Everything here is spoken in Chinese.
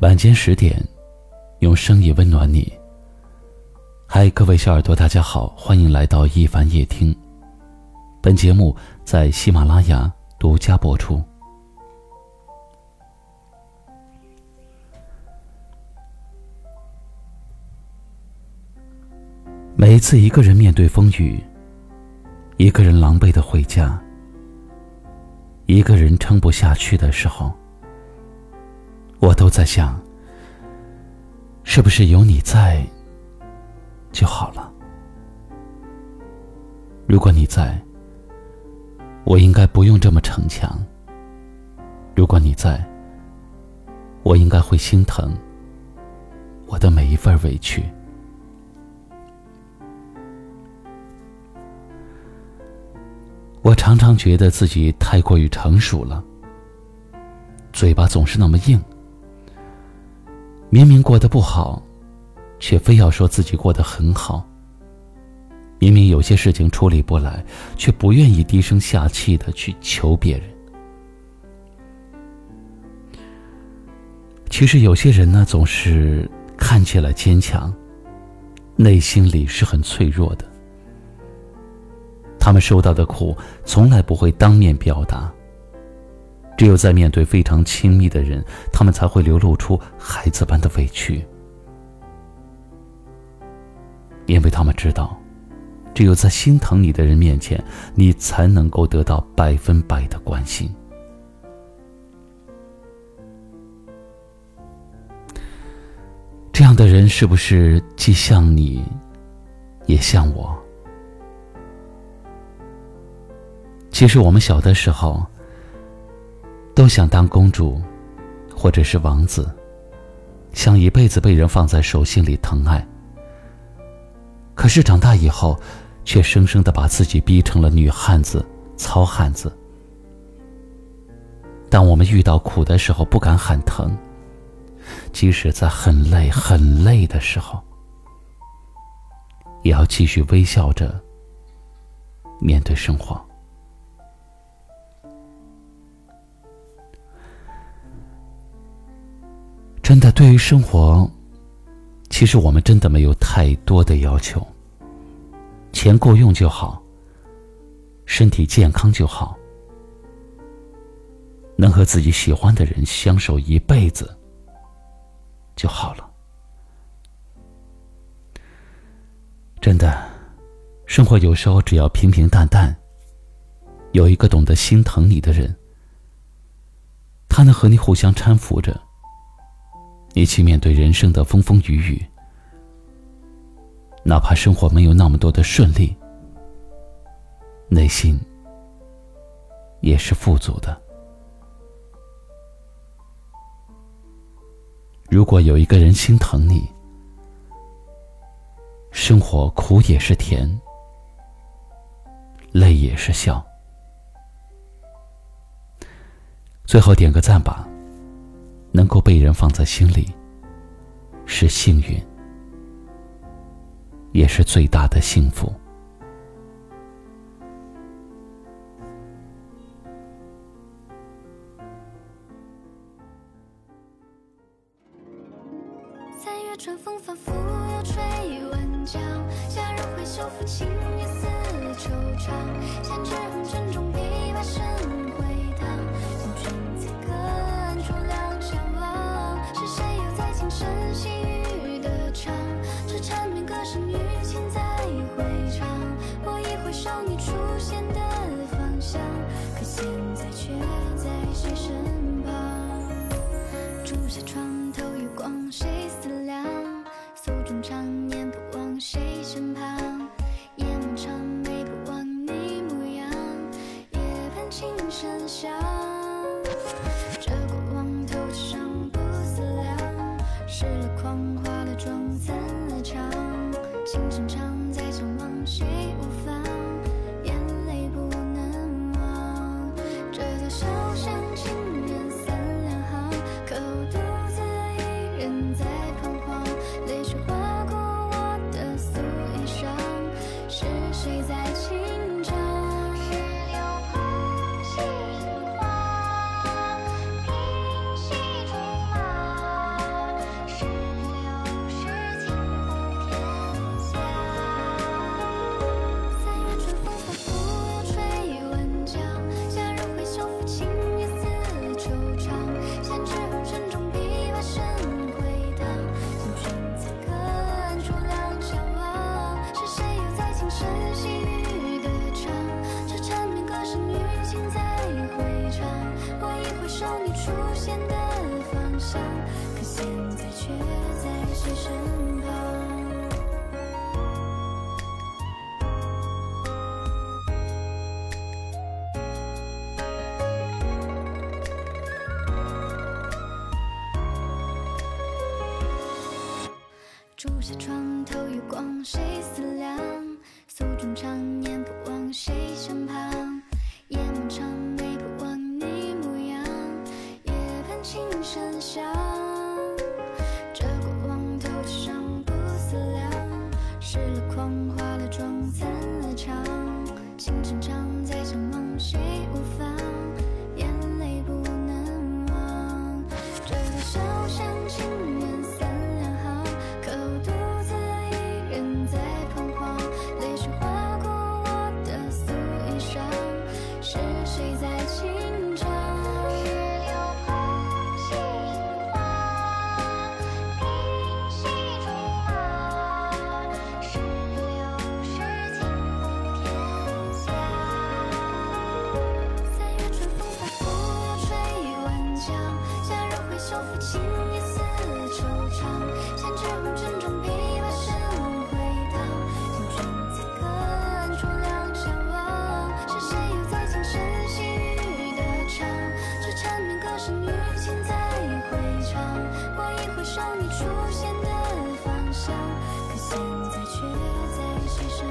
晚间十点，用声音温暖你。嗨，各位小耳朵，大家好，欢迎来到一凡夜听。本节目在喜马拉雅独家播出。每次一个人面对风雨，一个人狼狈的回家，一个人撑不下去的时候。我都在想，是不是有你在就好了？如果你在，我应该不用这么逞强。如果你在，我应该会心疼我的每一份委屈。我常常觉得自己太过于成熟了，嘴巴总是那么硬。明明过得不好，却非要说自己过得很好。明明有些事情处理不来，却不愿意低声下气的去求别人。其实有些人呢，总是看起来坚强，内心里是很脆弱的。他们受到的苦，从来不会当面表达。只有在面对非常亲密的人，他们才会流露出孩子般的委屈，因为他们知道，只有在心疼你的人面前，你才能够得到百分百的关心。这样的人是不是既像你，也像我？其实我们小的时候。都想当公主，或者是王子，想一辈子被人放在手心里疼爱。可是长大以后，却生生的把自己逼成了女汉子、糙汉子。当我们遇到苦的时候，不敢喊疼；即使在很累、很累的时候，也要继续微笑着面对生活。真的，对于生活，其实我们真的没有太多的要求。钱够用就好，身体健康就好，能和自己喜欢的人相守一辈子就好了。真的，生活有时候只要平平淡淡，有一个懂得心疼你的人，他能和你互相搀扶着。一起面对人生的风风雨雨，哪怕生活没有那么多的顺利，内心也是富足的。如果有一个人心疼你，生活苦也是甜，累也是笑。最后点个赞吧。能够被人放在心里，是幸运，也是最大的幸福。三月春风仿佛又吹万江，夏日会修复青叶似惆怅，闲枝红尘中琵琶声我已回首你出现的方向，可现在却在谁身旁？竹下床头月光，谁思量？诉衷肠念不忘谁身旁？夜漫长，美不忘你模样。夜半琴声响。这过往头上。失了狂，化了妆，散了场。琴声出现的方向可现在却在谁身旁住下床头月光谁思量？诉衷肠念不忘谁身旁。心成长，手抚琴，一丝惆怅。千纸红尘中，琵琶声回荡。听君在隔岸处两相望。是谁又在轻声细语的唱？这缠绵歌声，雨情在回肠。我一回首你出现的方向，可现在却在谁身